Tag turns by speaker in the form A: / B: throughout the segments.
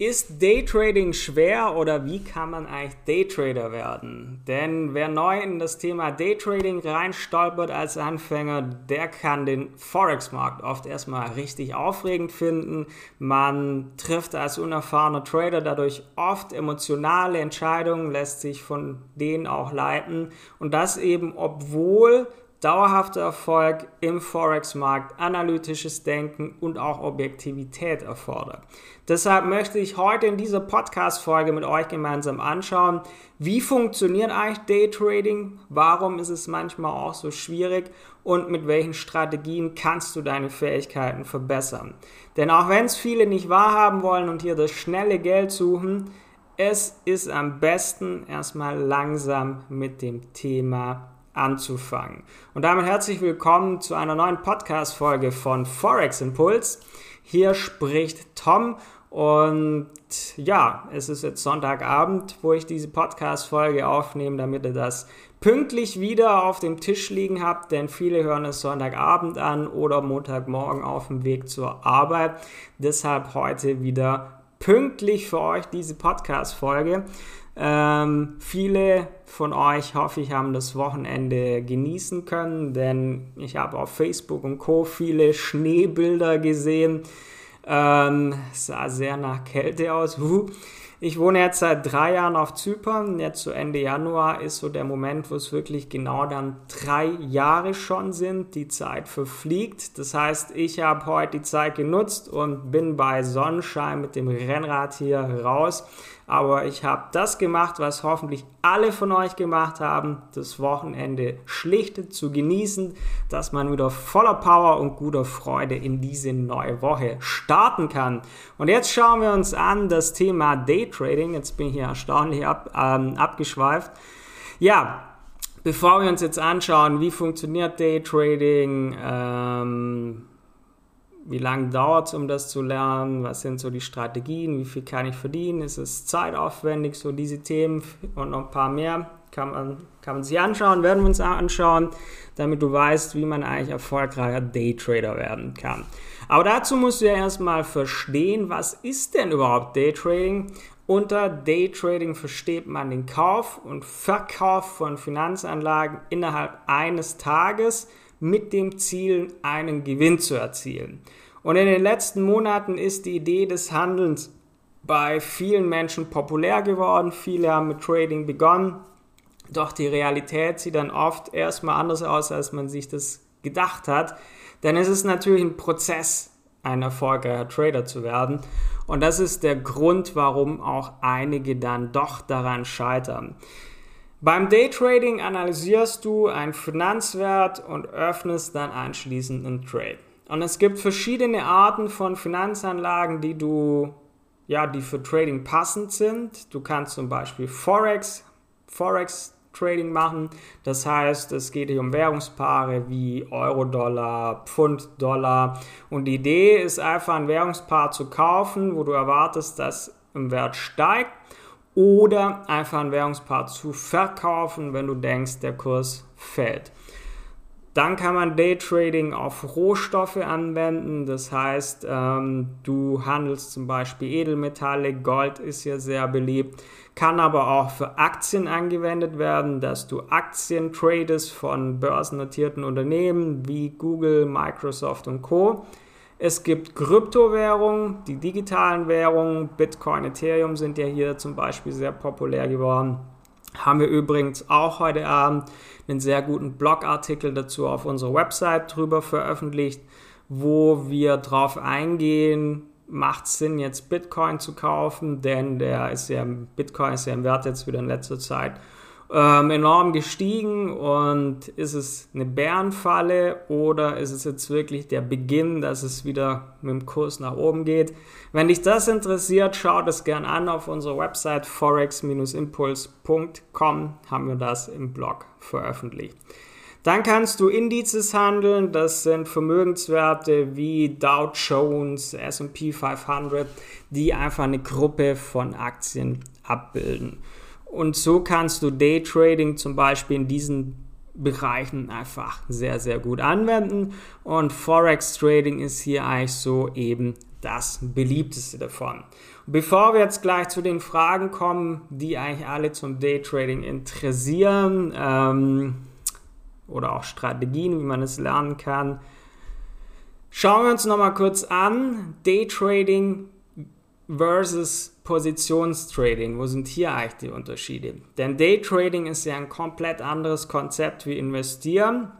A: Ist Daytrading schwer oder wie kann man eigentlich Daytrader werden? Denn wer neu in das Thema Daytrading reinstolpert als Anfänger, der kann den Forex-Markt oft erstmal richtig aufregend finden. Man trifft als unerfahrener Trader dadurch oft emotionale Entscheidungen, lässt sich von denen auch leiten und das eben obwohl dauerhafter Erfolg im Forex-Markt, analytisches Denken und auch Objektivität erfordert. Deshalb möchte ich heute in dieser Podcast-Folge mit euch gemeinsam anschauen, wie funktioniert eigentlich Daytrading, warum ist es manchmal auch so schwierig und mit welchen Strategien kannst du deine Fähigkeiten verbessern. Denn auch wenn es viele nicht wahrhaben wollen und hier das schnelle Geld suchen, es ist am besten erstmal langsam mit dem Thema anzufangen. Und damit herzlich willkommen zu einer neuen Podcast-Folge von Forex Impuls. Hier spricht Tom und ja, es ist jetzt Sonntagabend, wo ich diese Podcast-Folge aufnehme, damit ihr das pünktlich wieder auf dem Tisch liegen habt, denn viele hören es Sonntagabend an oder Montagmorgen auf dem Weg zur Arbeit. Deshalb heute wieder pünktlich für euch diese Podcast-Folge. Ähm, viele von euch, hoffe ich, haben das Wochenende genießen können, denn ich habe auf Facebook und Co. viele Schneebilder gesehen. Ähm, sah sehr nach Kälte aus. Ich wohne jetzt seit drei Jahren auf Zypern. Jetzt zu Ende Januar ist so der Moment, wo es wirklich genau dann drei Jahre schon sind. Die Zeit verfliegt. Das heißt, ich habe heute die Zeit genutzt und bin bei Sonnenschein mit dem Rennrad hier raus aber ich habe das gemacht, was hoffentlich alle von euch gemacht haben, das Wochenende schlicht zu genießen, dass man wieder voller Power und guter Freude in diese neue Woche starten kann. Und jetzt schauen wir uns an das Thema Daytrading. Jetzt bin ich hier erstaunlich ab, ähm, abgeschweift. Ja, bevor wir uns jetzt anschauen, wie funktioniert Daytrading, ähm, wie lange dauert es, um das zu lernen? Was sind so die Strategien? Wie viel kann ich verdienen? Ist es zeitaufwendig? So diese Themen und noch ein paar mehr kann man, kann man sich anschauen, werden wir uns anschauen, damit du weißt, wie man eigentlich erfolgreicher Daytrader werden kann. Aber dazu musst du ja erstmal verstehen, was ist denn überhaupt Daytrading? Unter Daytrading versteht man den Kauf und Verkauf von Finanzanlagen innerhalb eines Tages mit dem Ziel, einen Gewinn zu erzielen. Und in den letzten Monaten ist die Idee des Handelns bei vielen Menschen populär geworden. Viele haben mit Trading begonnen. Doch die Realität sieht dann oft erstmal anders aus, als man sich das gedacht hat. Denn es ist natürlich ein Prozess, ein erfolgreicher Trader zu werden. Und das ist der Grund, warum auch einige dann doch daran scheitern. Beim Daytrading analysierst du einen Finanzwert und öffnest dann anschließend einen Trade. Und es gibt verschiedene Arten von Finanzanlagen, die du, ja, die für Trading passend sind. Du kannst zum Beispiel Forex, Forex Trading machen. Das heißt, es geht hier um Währungspaare wie Euro-Dollar, Pfund-Dollar. Und die Idee ist einfach ein Währungspaar zu kaufen, wo du erwartest, dass im Wert steigt oder einfach ein Währungspaar zu verkaufen, wenn du denkst, der Kurs fällt. Dann kann man Daytrading auf Rohstoffe anwenden. Das heißt, ähm, du handelst zum Beispiel Edelmetalle, Gold ist ja sehr beliebt, kann aber auch für Aktien angewendet werden, dass du Aktien tradest von börsennotierten Unternehmen wie Google, Microsoft und Co. Es gibt Kryptowährungen, die digitalen Währungen, Bitcoin, Ethereum sind ja hier zum Beispiel sehr populär geworden. Haben wir übrigens auch heute Abend einen sehr guten Blogartikel dazu auf unserer Website drüber veröffentlicht, wo wir drauf eingehen, macht es Sinn jetzt Bitcoin zu kaufen, denn der ist ja, Bitcoin ist ja im Wert jetzt wieder in letzter Zeit ähm, enorm gestiegen und ist es eine Bärenfalle oder ist es jetzt wirklich der Beginn, dass es wieder mit dem Kurs nach oben geht? Wenn dich das interessiert, schau das gern an auf unserer Website forex-impuls.com haben wir das im Blog veröffentlicht. Dann kannst du Indizes handeln, das sind Vermögenswerte wie Dow Jones, SP 500, die einfach eine Gruppe von Aktien abbilden. Und so kannst du Daytrading zum Beispiel in diesen Bereichen einfach sehr, sehr gut anwenden. Und Forex Trading ist hier eigentlich so eben das beliebteste davon. Bevor wir jetzt gleich zu den Fragen kommen, die eigentlich alle zum Daytrading interessieren ähm, oder auch Strategien, wie man es lernen kann, schauen wir uns nochmal kurz an. Daytrading versus Positionstrading. Wo sind hier eigentlich die Unterschiede? Denn Daytrading ist ja ein komplett anderes Konzept wie investieren.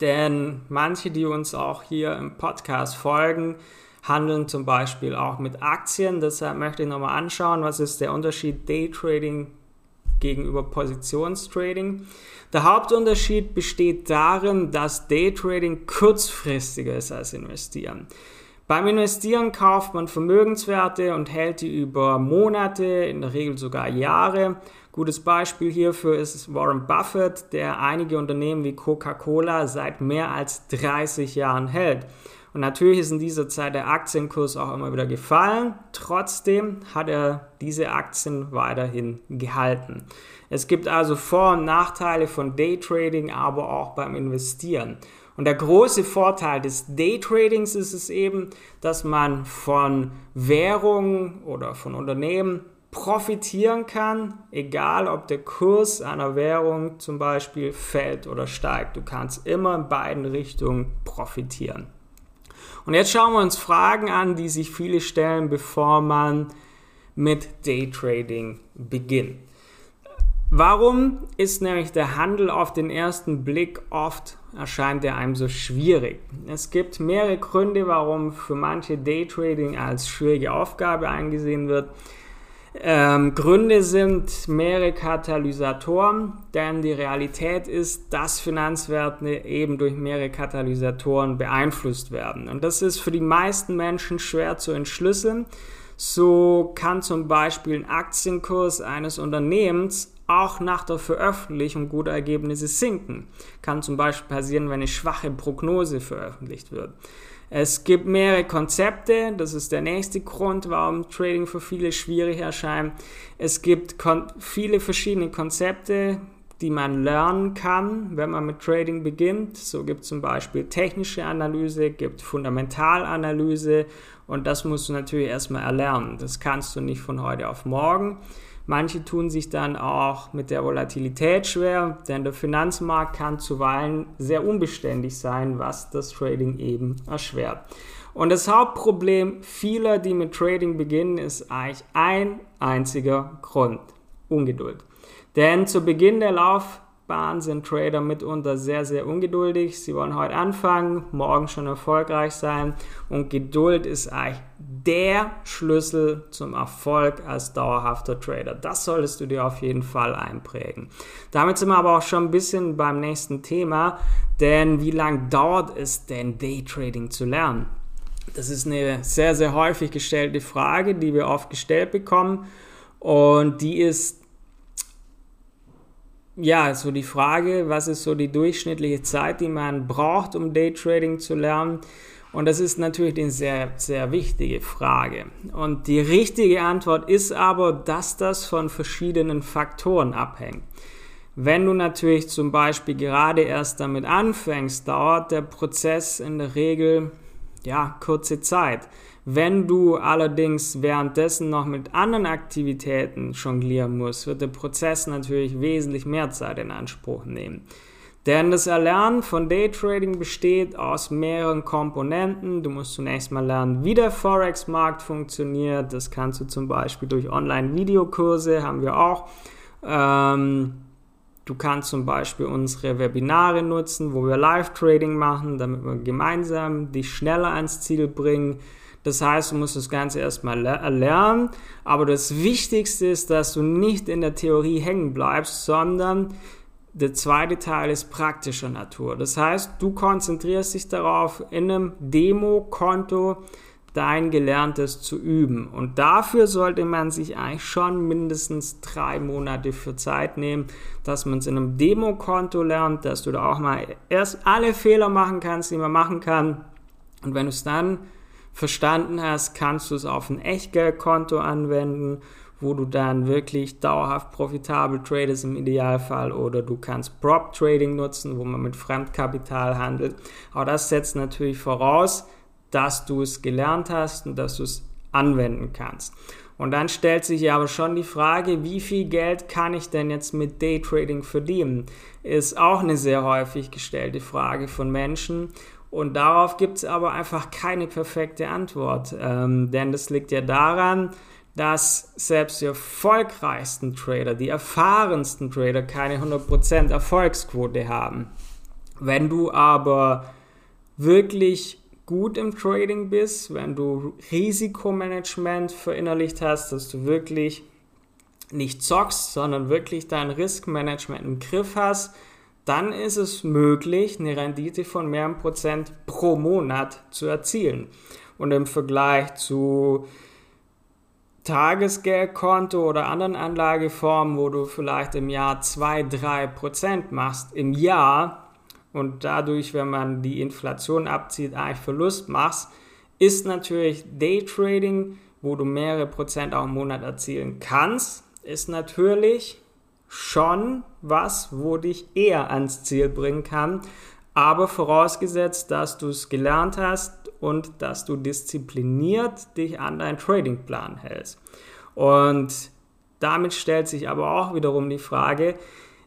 A: Denn manche, die uns auch hier im Podcast folgen, handeln zum Beispiel auch mit Aktien. Deshalb möchte ich nochmal anschauen, was ist der Unterschied Daytrading gegenüber Positionstrading. Der Hauptunterschied besteht darin, dass Daytrading kurzfristiger ist als Investieren. Beim Investieren kauft man Vermögenswerte und hält die über Monate, in der Regel sogar Jahre. Gutes Beispiel hierfür ist Warren Buffett, der einige Unternehmen wie Coca-Cola seit mehr als 30 Jahren hält. Und natürlich ist in dieser Zeit der Aktienkurs auch immer wieder gefallen. Trotzdem hat er diese Aktien weiterhin gehalten. Es gibt also Vor- und Nachteile von Daytrading, aber auch beim Investieren. Und der große Vorteil des Daytradings ist es eben, dass man von Währungen oder von Unternehmen profitieren kann, egal ob der Kurs einer Währung zum Beispiel fällt oder steigt. Du kannst immer in beiden Richtungen profitieren. Und jetzt schauen wir uns Fragen an, die sich viele stellen, bevor man mit Daytrading beginnt. Warum ist nämlich der Handel auf den ersten Blick oft erscheint er einem so schwierig? Es gibt mehrere Gründe, warum für manche Daytrading als schwierige Aufgabe eingesehen wird. Ähm, Gründe sind mehrere Katalysatoren, denn die Realität ist, dass Finanzwerte eben durch mehrere Katalysatoren beeinflusst werden. Und das ist für die meisten Menschen schwer zu entschlüsseln. So kann zum Beispiel ein Aktienkurs eines Unternehmens auch nach der Veröffentlichung guter Ergebnisse sinken. Kann zum Beispiel passieren, wenn eine schwache Prognose veröffentlicht wird. Es gibt mehrere Konzepte, das ist der nächste Grund, warum Trading für viele schwierig erscheint. Es gibt viele verschiedene Konzepte, die man lernen kann, wenn man mit Trading beginnt. So gibt es zum Beispiel technische Analyse, gibt Fundamentalanalyse und das musst du natürlich erstmal erlernen. Das kannst du nicht von heute auf morgen. Manche tun sich dann auch mit der Volatilität schwer, denn der Finanzmarkt kann zuweilen sehr unbeständig sein, was das Trading eben erschwert. Und das Hauptproblem vieler, die mit Trading beginnen, ist eigentlich ein einziger Grund. Ungeduld. Denn zu Beginn der Lauf Bahn sind Trader mitunter sehr, sehr ungeduldig. Sie wollen heute anfangen, morgen schon erfolgreich sein. Und Geduld ist eigentlich der Schlüssel zum Erfolg als dauerhafter Trader. Das solltest du dir auf jeden Fall einprägen. Damit sind wir aber auch schon ein bisschen beim nächsten Thema. Denn wie lange dauert es denn, Daytrading zu lernen? Das ist eine sehr, sehr häufig gestellte Frage, die wir oft gestellt bekommen. Und die ist ja, so die Frage, was ist so die durchschnittliche Zeit, die man braucht, um Daytrading zu lernen? Und das ist natürlich eine sehr, sehr wichtige Frage. Und die richtige Antwort ist aber, dass das von verschiedenen Faktoren abhängt. Wenn du natürlich zum Beispiel gerade erst damit anfängst, dauert der Prozess in der Regel ja kurze Zeit. Wenn du allerdings währenddessen noch mit anderen Aktivitäten jonglieren musst, wird der Prozess natürlich wesentlich mehr Zeit in Anspruch nehmen. Denn das Erlernen von Daytrading besteht aus mehreren Komponenten. Du musst zunächst mal lernen, wie der Forex-Markt funktioniert. Das kannst du zum Beispiel durch Online-Videokurse, haben wir auch. Ähm, du kannst zum Beispiel unsere Webinare nutzen, wo wir Live-Trading machen, damit wir gemeinsam dich schneller ans Ziel bringen. Das heißt, du musst das Ganze erstmal erlernen. Aber das Wichtigste ist, dass du nicht in der Theorie hängen bleibst, sondern der zweite Teil ist praktischer Natur. Das heißt, du konzentrierst dich darauf, in einem Demo-Konto dein Gelerntes zu üben. Und dafür sollte man sich eigentlich schon mindestens drei Monate für Zeit nehmen, dass man es in einem Demo-Konto lernt, dass du da auch mal erst alle Fehler machen kannst, die man machen kann. Und wenn du es dann verstanden hast, kannst du es auf ein Echtgeldkonto anwenden, wo du dann wirklich dauerhaft profitabel tradest im Idealfall oder du kannst Prop Trading nutzen, wo man mit Fremdkapital handelt. Aber das setzt natürlich voraus, dass du es gelernt hast und dass du es anwenden kannst. Und dann stellt sich aber schon die Frage, wie viel Geld kann ich denn jetzt mit Daytrading verdienen? Ist auch eine sehr häufig gestellte Frage von Menschen. Und darauf gibt es aber einfach keine perfekte Antwort. Ähm, denn das liegt ja daran, dass selbst die erfolgreichsten Trader, die erfahrensten Trader keine 100% Erfolgsquote haben. Wenn du aber wirklich gut im Trading bist, wenn du Risikomanagement verinnerlicht hast, dass du wirklich nicht zockst, sondern wirklich dein Riskmanagement im Griff hast, dann ist es möglich, eine Rendite von mehreren Prozent pro Monat zu erzielen. Und im Vergleich zu Tagesgeldkonto oder anderen Anlageformen, wo du vielleicht im Jahr 2-3 Prozent machst, im Jahr und dadurch, wenn man die Inflation abzieht, eigentlich Verlust machst, ist natürlich Daytrading, wo du mehrere Prozent auch im Monat erzielen kannst, ist natürlich schon was, wo dich eher ans Ziel bringen kann, aber vorausgesetzt, dass du es gelernt hast und dass du diszipliniert dich an deinen Tradingplan hältst. Und damit stellt sich aber auch wiederum die Frage,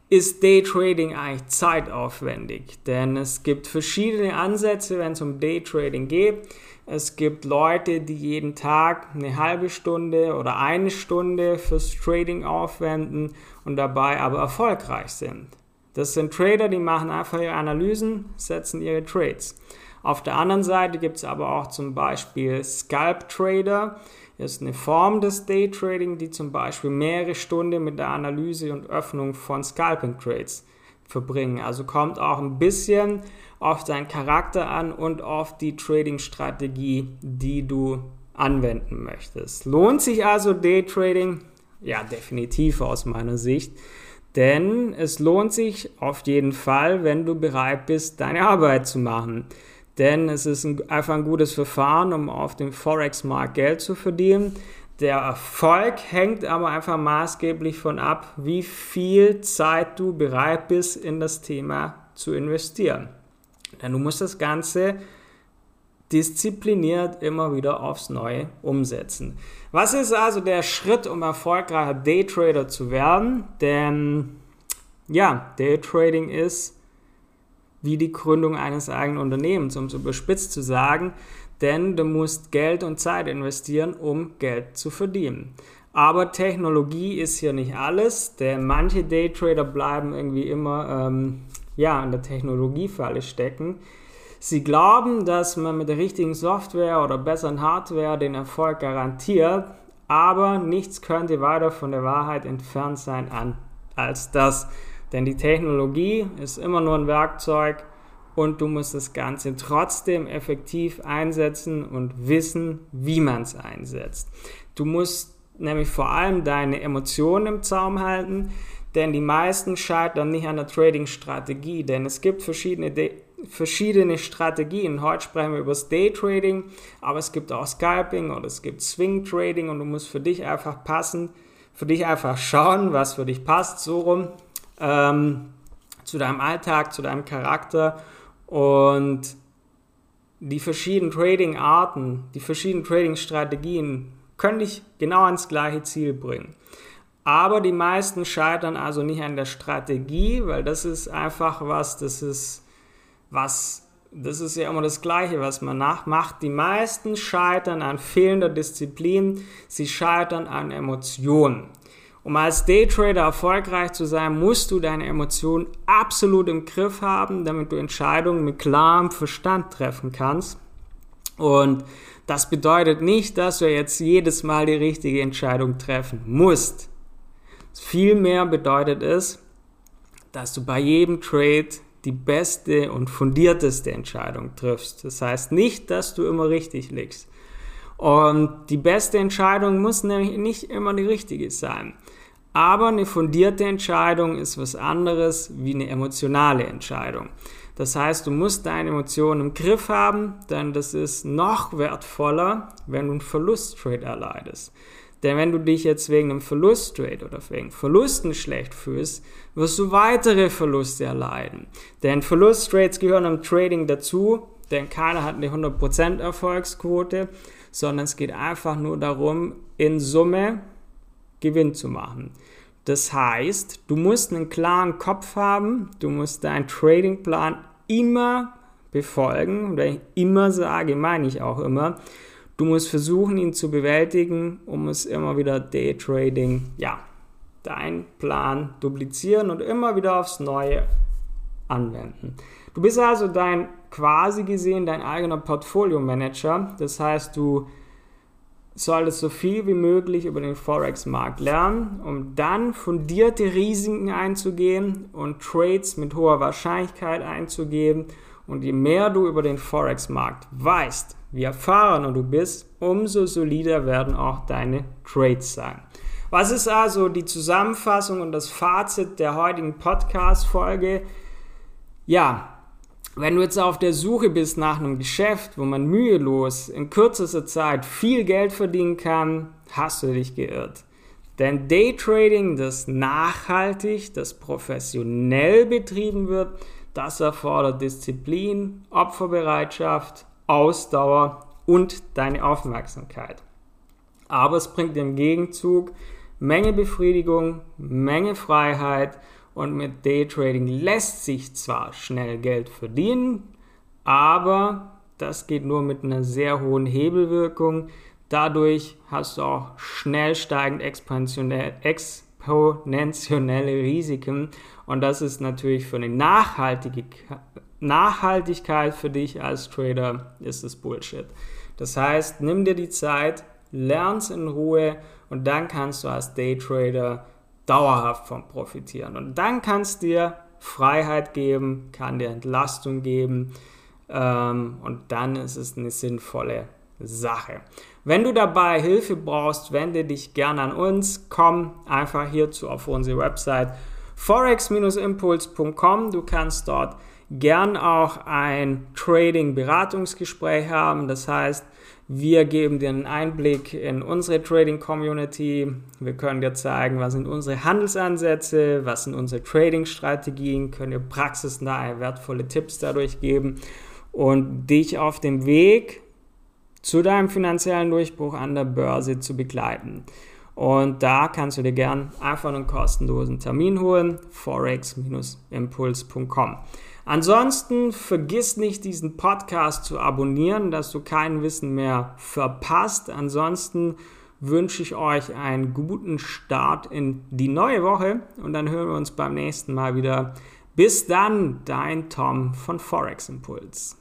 A: ist Daytrading eigentlich zeitaufwendig? Denn es gibt verschiedene Ansätze, wenn es um Daytrading geht. Es gibt Leute, die jeden Tag eine halbe Stunde oder eine Stunde fürs Trading aufwenden und dabei aber erfolgreich sind. Das sind Trader, die machen einfach ihre Analysen, setzen ihre Trades. Auf der anderen Seite gibt es aber auch zum Beispiel Scalp Trader. Ist eine Form des Daytrading, die zum Beispiel mehrere Stunden mit der Analyse und Öffnung von Scalping Trades verbringen. Also kommt auch ein bisschen auf deinen Charakter an und auf die Trading-Strategie, die du anwenden möchtest. Lohnt sich also Daytrading? Ja, definitiv aus meiner Sicht. Denn es lohnt sich auf jeden Fall, wenn du bereit bist, deine Arbeit zu machen. Denn es ist ein, einfach ein gutes Verfahren, um auf dem Forex-Markt Geld zu verdienen. Der Erfolg hängt aber einfach maßgeblich von ab, wie viel Zeit du bereit bist, in das Thema zu investieren. Denn du musst das Ganze diszipliniert immer wieder aufs Neue umsetzen. Was ist also der Schritt, um erfolgreicher Daytrader zu werden? Denn ja, Daytrading ist wie die Gründung eines eigenen Unternehmens, um es überspitzt zu sagen, denn du musst Geld und Zeit investieren, um Geld zu verdienen. Aber Technologie ist hier nicht alles, denn manche Daytrader bleiben irgendwie immer ähm, ja, in der Technologiefalle stecken. Sie glauben, dass man mit der richtigen Software oder besseren Hardware den Erfolg garantiert, aber nichts könnte weiter von der Wahrheit entfernt sein als das. Denn die Technologie ist immer nur ein Werkzeug und du musst das Ganze trotzdem effektiv einsetzen und wissen, wie man es einsetzt. Du musst nämlich vor allem deine Emotionen im Zaum halten, denn die meisten scheitern nicht an der Trading-Strategie, denn es gibt verschiedene, verschiedene Strategien. Heute sprechen wir über das Day-Trading, aber es gibt auch Scalping oder es gibt Swing-Trading und du musst für dich einfach passen, für dich einfach schauen, was für dich passt, so rum, ähm, zu deinem Alltag, zu deinem Charakter und die verschiedenen Trading-Arten, die verschiedenen Trading-Strategien können dich genau ans gleiche Ziel bringen. Aber die meisten scheitern also nicht an der Strategie, weil das ist einfach was, das ist was, das ist ja immer das Gleiche, was man nachmacht. Die meisten scheitern an fehlender Disziplin, sie scheitern an Emotionen. Um als Daytrader erfolgreich zu sein, musst du deine Emotionen absolut im Griff haben, damit du Entscheidungen mit klarem Verstand treffen kannst. Und das bedeutet nicht, dass du jetzt jedes Mal die richtige Entscheidung treffen musst. Vielmehr bedeutet es, dass du bei jedem Trade die beste und fundierteste Entscheidung triffst. Das heißt nicht, dass du immer richtig liegst. Und die beste Entscheidung muss nämlich nicht immer die richtige sein. Aber eine fundierte Entscheidung ist was anderes wie eine emotionale Entscheidung. Das heißt, du musst deine Emotionen im Griff haben, denn das ist noch wertvoller, wenn du einen Verlusttrade erleidest. Denn wenn du dich jetzt wegen einem Verlusttrade oder wegen Verlusten schlecht fühlst, wirst du weitere Verluste erleiden. Denn Verlusttrades gehören im Trading dazu, denn keiner hat eine 100% Erfolgsquote, sondern es geht einfach nur darum, in Summe Gewinn zu machen. Das heißt, du musst einen klaren Kopf haben, du musst deinen Tradingplan immer befolgen. Und wenn ich immer sage, meine ich auch immer. Du musst versuchen, ihn zu bewältigen, um es immer wieder Daytrading, ja, dein Plan duplizieren und immer wieder aufs Neue anwenden. Du bist also dein quasi gesehen dein eigener Portfolio-Manager. Das heißt, du solltest so viel wie möglich über den Forex-Markt lernen, um dann fundierte Risiken einzugehen und Trades mit hoher Wahrscheinlichkeit einzugeben. Und je mehr du über den Forex-Markt weißt, wie erfahrener du bist, umso solider werden auch deine Trades sein. Was ist also die Zusammenfassung und das Fazit der heutigen Podcast-Folge? Ja, wenn du jetzt auf der Suche bist nach einem Geschäft, wo man mühelos in kürzester Zeit viel Geld verdienen kann, hast du dich geirrt. Denn Daytrading, das nachhaltig, das professionell betrieben wird, das erfordert Disziplin, Opferbereitschaft, Ausdauer und deine Aufmerksamkeit. Aber es bringt im Gegenzug Menge Befriedigung, Menge Freiheit und mit Daytrading lässt sich zwar schnell Geld verdienen, aber das geht nur mit einer sehr hohen Hebelwirkung. Dadurch hast du auch schnell steigend exponentielle Risiken und das ist natürlich für eine Nachhaltigkeit für dich als Trader ist es Bullshit. Das heißt, nimm dir die Zeit, lern's in Ruhe und dann kannst du als Daytrader dauerhaft von profitieren. Und dann kann es dir Freiheit geben, kann dir Entlastung geben ähm, und dann ist es eine sinnvolle Sache. Wenn du dabei Hilfe brauchst, wende dich gerne an uns. Komm einfach hierzu auf unsere Website forex-impuls.com. Du kannst dort gern auch ein Trading-Beratungsgespräch haben. Das heißt, wir geben dir einen Einblick in unsere Trading Community. Wir können dir zeigen, was sind unsere Handelsansätze, was sind unsere Trading-Strategien, können dir praxisnahe, wertvolle Tipps dadurch geben und dich auf dem Weg zu deinem finanziellen Durchbruch an der Börse zu begleiten. Und da kannst du dir gern einfach einen kostenlosen Termin holen, forex-impuls.com. Ansonsten vergiss nicht, diesen Podcast zu abonnieren, dass du kein Wissen mehr verpasst. Ansonsten wünsche ich euch einen guten Start in die neue Woche und dann hören wir uns beim nächsten Mal wieder. Bis dann, dein Tom von Forex Impuls.